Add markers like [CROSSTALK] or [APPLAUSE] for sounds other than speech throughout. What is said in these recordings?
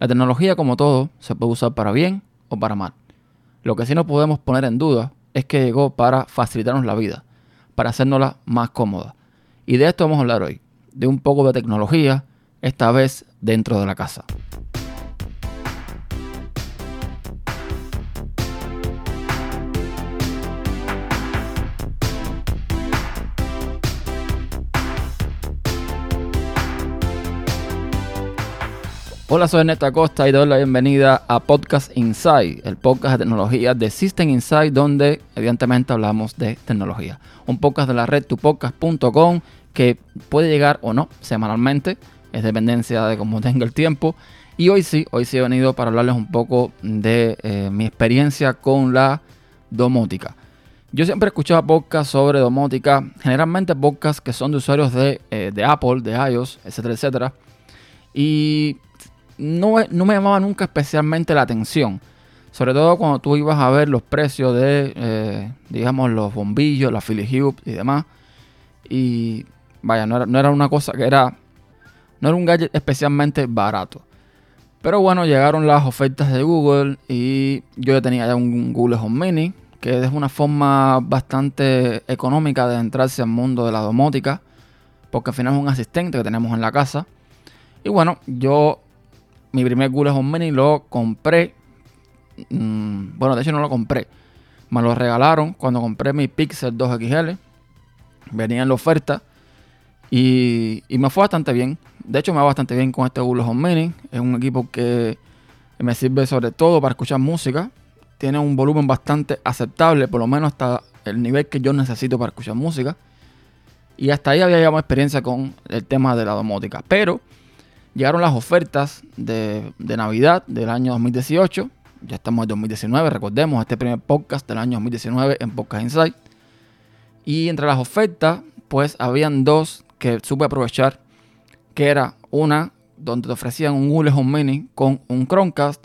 La tecnología, como todo, se puede usar para bien o para mal. Lo que sí no podemos poner en duda es que llegó para facilitarnos la vida, para hacernosla más cómoda. Y de esto vamos a hablar hoy, de un poco de tecnología, esta vez dentro de la casa. Hola, soy Ernesto Acosta y doy la bienvenida a Podcast Inside, el podcast de tecnología de System Inside, donde evidentemente hablamos de tecnología. Un podcast de la red tupodcast.com que puede llegar o no semanalmente, es dependencia de cómo [LAUGHS] tenga el tiempo. Y hoy sí, hoy sí he venido para hablarles un poco de eh, mi experiencia con la domótica. Yo siempre he escuchado podcasts sobre domótica, generalmente podcasts que son de usuarios de, eh, de Apple, de iOS, etcétera, etcétera. Y no, me llamaba nunca especialmente la atención. Sobre todo cuando tú ibas a ver los precios de, eh, digamos, los bombillos, la Philly Hue y demás. Y vaya, no era, una cosa que era. No era un gadget especialmente barato. Pero bueno, llegaron las ofertas de Google y yo ya tenía ya un Google Home Mini, que es una forma bastante económica de entrarse al mundo de la domótica, porque al final es un asistente que tenemos en la casa. Y bueno, yo mi primer Google Home Mini lo compré. Mm, bueno, de hecho no lo compré. Me lo regalaron cuando compré mi Pixel 2 XL. Venía en la oferta. Y, me fue bastante bien. De hecho, me va bastante bien con este Google Home Mini. Es un equipo que me sirve sobre todo para escuchar música. Tiene un volumen bastante aceptable, por lo menos hasta el nivel que yo necesito para escuchar música. Y hasta ahí había llevado experiencia con el tema de la domótica. Pero Llegaron las ofertas de, Navidad del año 2018. Ya estamos en 2019, recordemos, este primer podcast del año 2019 en Podcast Insight. Y entre las ofertas, pues habían dos que supe aprovechar, que era una donde te ofrecían un Google Home Mini con un Chromecast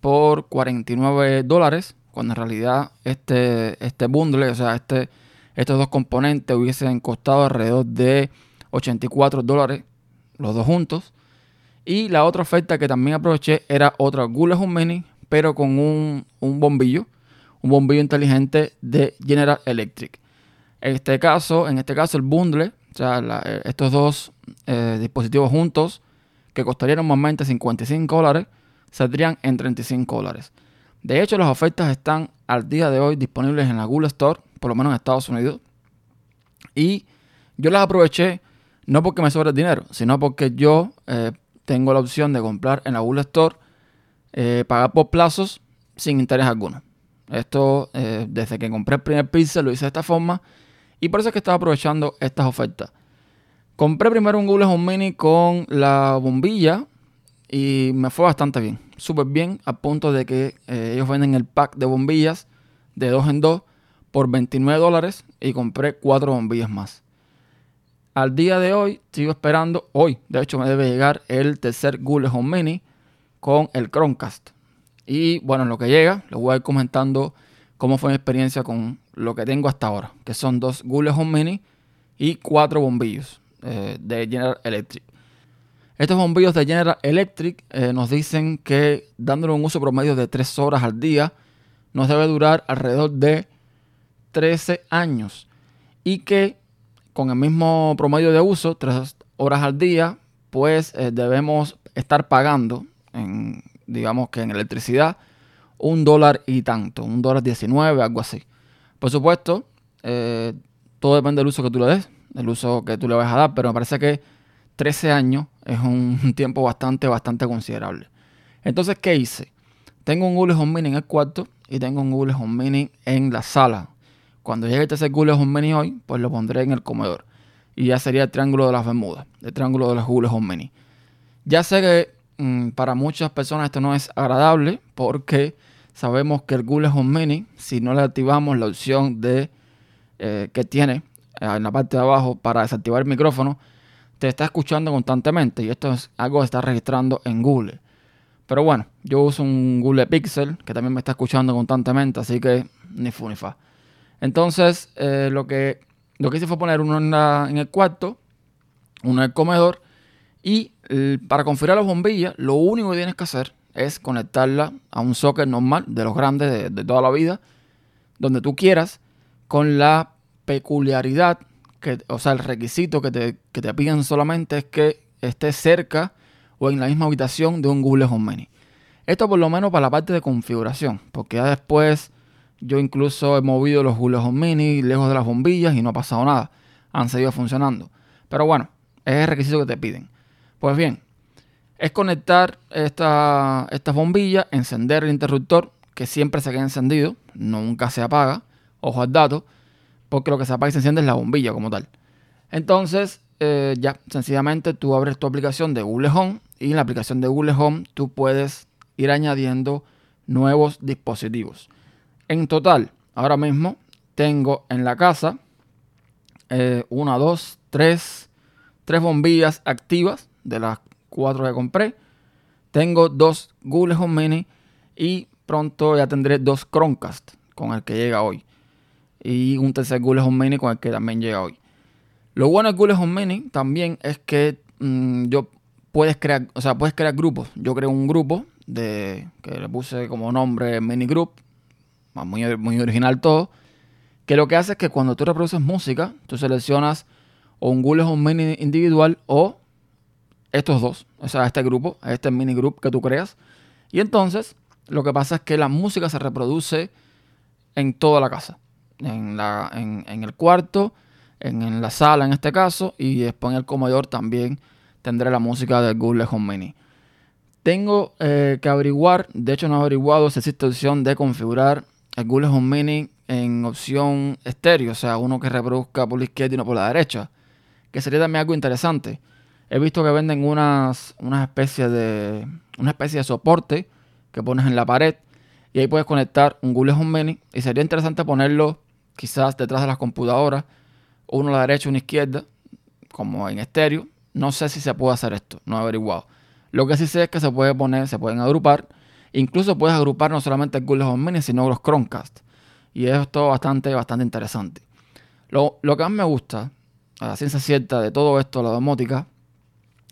por 49 dólares, cuando en realidad este, este bundle, o sea, este, estos dos componentes hubiesen costado alrededor de 84 dólares los dos juntos. Y la otra oferta que también aproveché era otra Google Home Mini, pero con un, bombillo, un bombillo inteligente de General Electric. En este caso, en este caso el bundle, o sea, eh, estos dos eh, dispositivos juntos, que costarían normalmente 55 dólares, saldrían en 35 dólares. De hecho, las ofertas están al día de hoy disponibles en la Google Store, por lo menos en Estados Unidos. Y yo las aproveché no porque me sobre el dinero, sino porque yo eh, tengo la opción de comprar en la Google Store, eh, pagar por plazos sin interés alguno. Esto, eh, desde que compré el primer Pixel, lo hice de esta forma. Y por eso es que estaba aprovechando estas ofertas. Compré primero un Google Home Mini con la bombilla y me fue bastante bien. Súper bien, a punto de que ellos venden el pack de bombillas de 2 en 2 por 29 dólares y compré 4 bombillas más. Al día de hoy sigo esperando, hoy de hecho me debe llegar el tercer Google Home Mini con el Chromecast. Y bueno, en lo que llega, les voy a ir comentando cómo fue mi experiencia con lo que tengo hasta ahora, que son dos Google Home Mini y cuatro bombillos eh, de General Electric. Estos bombillos de General Electric eh, nos dicen que dándole un uso promedio de 3 horas al día, nos debe durar alrededor de 13 años. Y que con el mismo promedio de uso, tres horas al día, pues eh, debemos estar pagando, en, digamos que en electricidad, un dólar y tanto, un dólar 19, algo así. Por supuesto, eh, todo depende del uso que tú le des, del uso que tú le vas a dar, pero me parece que 13 años es un [LAUGHS] tiempo bastante, bastante considerable. Entonces, ¿qué hice? Tengo un Google Home Mini en el cuarto y tengo un Google Home Mini en la sala, cuando llegue el tercer Google Home Mini hoy, pues lo pondré en el comedor. Y ya sería el triángulo de las Bermudas, el triángulo de los Google Home Mini. Ya sé que mm, para muchas personas esto no es agradable porque sabemos que el Google Home Mini, si no le activamos la opción de eh, que tiene eh, en la parte de abajo para desactivar el micrófono, te está escuchando constantemente y esto es algo que está registrando en Google. Pero bueno, yo uso un Google Pixel que también me está escuchando constantemente, así que ni fu ni fa. Entonces, eh, lo, que, lo que hice fue poner uno en, el cuarto, uno en el comedor y para configurar las bombillas, lo único que tienes que hacer es conectarla a un socket normal de los grandes de, toda la vida, donde tú quieras, con la peculiaridad, que, o sea, el requisito que te, que te piden solamente es que esté cerca o en la misma habitación de un Google Home Mini. Esto por lo menos para la parte de configuración, porque ya después yo incluso he movido los Home Mini lejos de las bombillas y no ha pasado nada. Han seguido funcionando. Pero bueno, es el requisito que te piden. Pues bien, es conectar esta, estas bombillas, encender el interruptor, que siempre se queda encendido, nunca se apaga, ojo al dato, porque lo que se apaga y se enciende es la bombilla como tal. Entonces, eh, ya, sencillamente tú abres tu aplicación de Google Home y en la aplicación de Google Home tú puedes ir añadiendo nuevos dispositivos. En total, ahora mismo tengo en la casa eh, una, dos, tres, tres bombillas activas de las cuatro que compré. Tengo dos Google Home Mini y pronto ya tendré dos Chromecast con el que llega hoy. Y un tercer Google Home Mini con el que también llega hoy. Lo bueno de Google Home Mini también es que mm, yo puedes crear, o sea, puedes crear grupos. Yo creo un grupo de que le puse como nombre Mini Group, muy, muy original todo, que lo que hace es que cuando tú reproduces música, tú seleccionas o un Google Home Mini individual o estos dos, o sea, este grupo, este mini group que tú creas. Y entonces lo que pasa es que la música se reproduce en toda la casa, en, la, en, el cuarto, en, la sala en este caso, y después en el comedor también tendré la música del Google Home Mini. Tengo eh, que averiguar, de hecho no he averiguado si existe opción de configurar el Google Home Mini en opción estéreo, o sea, uno que reproduzca por la izquierda y no por la derecha, que sería también algo interesante. He visto que venden unas, unas especies de, una especie de soporte que pones en la pared y ahí puedes conectar un Google Home Mini y sería interesante ponerlo quizás detrás de las computadoras, uno a la derecha uno a la izquierda, como en estéreo. No sé si se puede hacer esto, no he averiguado. Lo que sí sé es que se puede poner, se pueden agrupar. Incluso puedes agrupar no solamente Google Home Mini, sino los Chromecast. Y eso es bastante, bastante interesante. Lo, lo que más me gusta, a la ciencia cierta de todo esto, la domótica,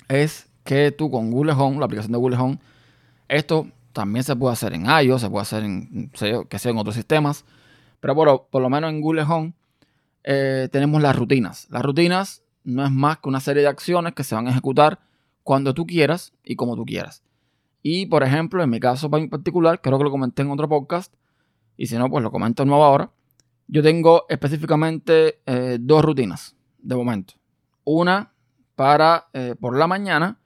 es que tú con Google Home, la aplicación de Google Home, esto también se puede hacer en iOS, se puede hacer en, que sea en otros sistemas, pero por, por, lo menos en Google Home eh, tenemos las rutinas. Las rutinas no es más que una serie de acciones que se van a ejecutar cuando tú quieras y como tú quieras. Y por ejemplo, en mi caso en particular, creo que lo comenté en otro podcast, y si no, pues lo comento nuevo ahora. Yo tengo específicamente eh, dos rutinas de momento. Una para eh, por la mañana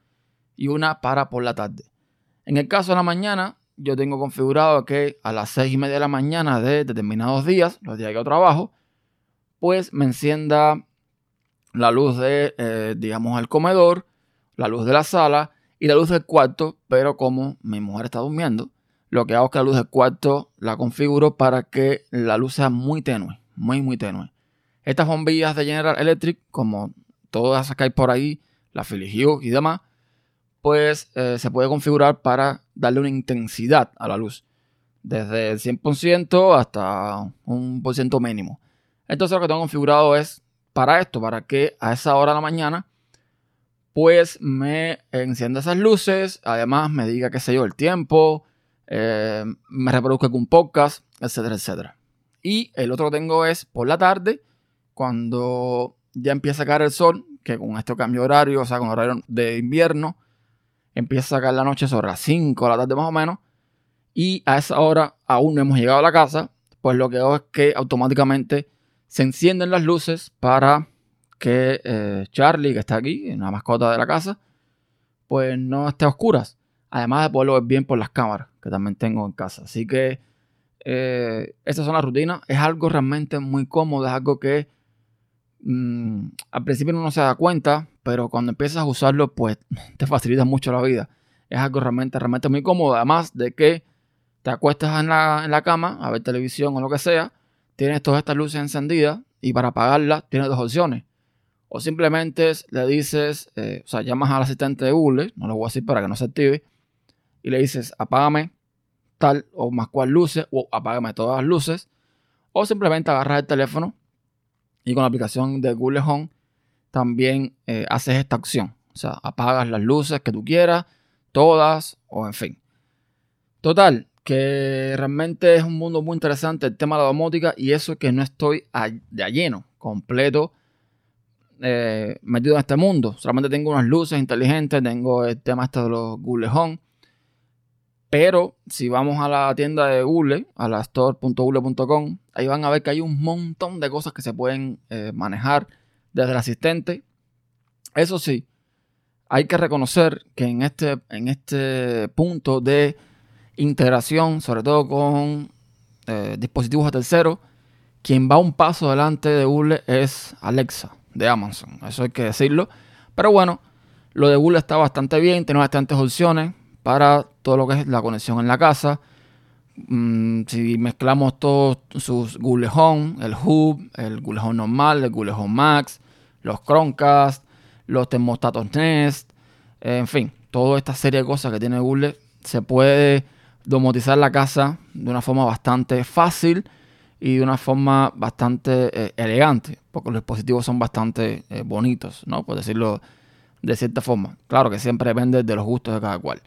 y una para por la tarde. En el caso de la mañana, yo tengo configurado que a las 6 y media de la mañana de determinados días, los días que yo trabajo, pues me encienda la luz de, eh, digamos, el comedor, la luz de la sala y la luz del cuarto, pero como mi mujer está durmiendo, lo que hago es que la luz del cuarto la configuro para que la luz sea muy tenue, muy, muy tenue. Estas bombillas de General Electric, como todas las que hay por ahí, la Philips y demás, pues eh, se puede configurar para darle una intensidad a la luz. Desde el 100% hasta un por ciento mínimo. Entonces lo que tengo configurado es para esto, para que a esa hora de la mañana, pues me encienda esas luces, además me diga, qué sé yo, el tiempo, eh, me reproduzca un podcast, etcétera, etcétera. Y el otro que tengo es por la tarde, cuando ya empieza a caer el sol, que con este cambio de horario, o sea, con horario de invierno, empieza a caer la noche sobre las 5 de la tarde más o menos, y a esa hora aún no hemos llegado a la casa, pues lo que hago es que automáticamente se encienden las luces para que eh, Charlie, que está aquí, una mascota de la casa, pues no esté a oscuras. Además de poderlo ver bien por las cámaras que también tengo en casa. Así que eh, estas son las rutinas. Es algo realmente muy cómodo, es algo que Mm, al principio no se da cuenta, pero cuando empiezas a usarlo, pues [LAUGHS] te facilita mucho la vida. Es algo realmente, realmente muy cómodo. Además de que te acuestas en la, cama a ver televisión o lo que sea, tienes todas estas luces encendidas y para apagarlas tienes dos opciones. O simplemente le dices, eh, o sea, llamas al asistente de Google, no lo voy a decir para que no se active, y le dices, apágame tal o más cual luces, o apágame todas las luces, o simplemente agarras el teléfono y con la aplicación de Google Home también eh, haces esta opción. O sea, apagas las luces que tú quieras, todas, o en fin. Total, que realmente es un mundo muy interesante el tema de la domótica y eso que no estoy de lleno, completo, eh, metido en este mundo. Solamente tengo unas luces inteligentes, tengo el tema este de los Google Home. Pero si vamos a la tienda de Google, a la store.google.com, ahí van a ver que hay un montón de cosas que se pueden eh, manejar desde el asistente. Eso sí, hay que reconocer que en este, en este punto de integración, sobre todo con eh, dispositivos de tercero, quien va un paso adelante de Google es Alexa de Amazon. Eso hay que decirlo. Pero bueno, lo de Google está bastante bien, tiene bastantes opciones para todo lo que es la conexión en la casa. Mm, si mezclamos todos sus Google Home, el Hub, el Google Home normal, el Google Home Max, los Chromecast, los termostatos Nest, en fin, toda esta serie de cosas que tiene Google se puede domotizar la casa de una forma bastante fácil y de una forma bastante eh, elegante, porque los dispositivos son bastante eh, bonitos, ¿no? Por decirlo de cierta forma. Claro que siempre depende de los gustos de cada cual.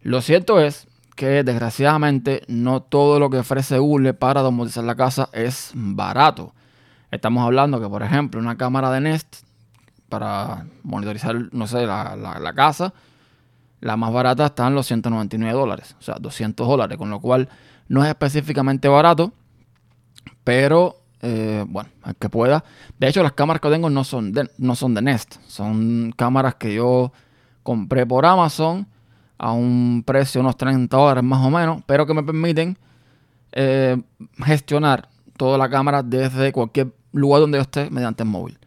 Lo cierto es que desgraciadamente no todo lo que ofrece Google para domotizar la casa es barato. Estamos hablando que, por ejemplo, una cámara de Nest para monitorizar, no sé, la, la casa, la más barata está en los 199 dólares, o sea, 200 dólares, con lo cual no es específicamente barato, pero eh, bueno, el que pueda. De hecho, las cámaras que tengo no son, de, no son de Nest, son cámaras que yo compré por Amazon a un precio de unos 30 dólares más o menos, pero que me permiten eh, gestionar toda la cámara desde cualquier lugar donde yo esté mediante el móvil.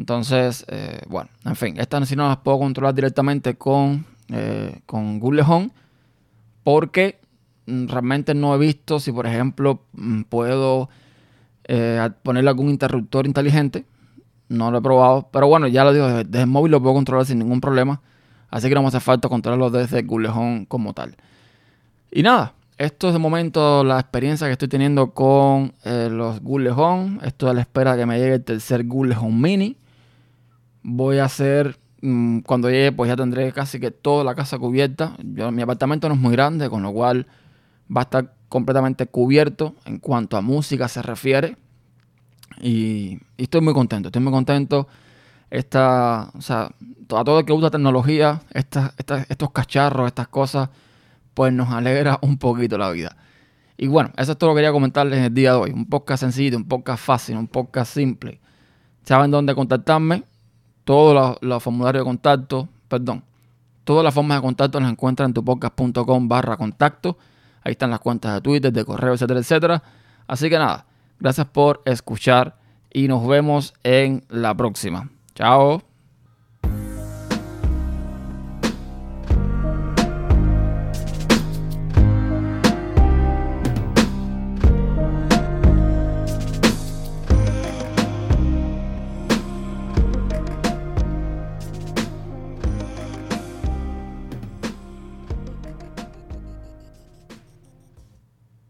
Entonces, eh, bueno, en fin, estas sí no las puedo controlar directamente con con Google Home porque realmente no he visto si, por ejemplo, mm, puedo eh, ponerle algún interruptor inteligente. No lo he probado, pero bueno, ya lo digo, desde, el móvil lo puedo controlar sin ningún problema. Así que no me hace falta controlarlo desde Google Home como tal. Y nada, esto es de momento la experiencia que estoy teniendo con eh, los Google Home. Esto es a la espera de que me llegue el tercer Google Home Mini. Voy a hacer Mm, cuando llegue, pues ya tendré casi que toda la casa cubierta. Yo, mi apartamento no es muy grande, con lo cual va a estar completamente cubierto en cuanto a música se refiere. Y, estoy muy contento, estoy muy contento. Esta, o sea, a todo el que usa tecnología, estos cacharros, estas cosas, pues nos alegra un poquito la vida. Y bueno, eso es todo lo que quería comentarles en el día de hoy. Un podcast sencillo, un podcast fácil, un podcast simple. Saben dónde contactarme todos los, formularios de contacto, perdón, todas las formas de contacto las encuentran en tupodcast.com barra contacto. Ahí están las cuentas de Twitter, de correo, etcétera, etcétera. Así que nada, gracias por escuchar y nos vemos en la próxima. Chao.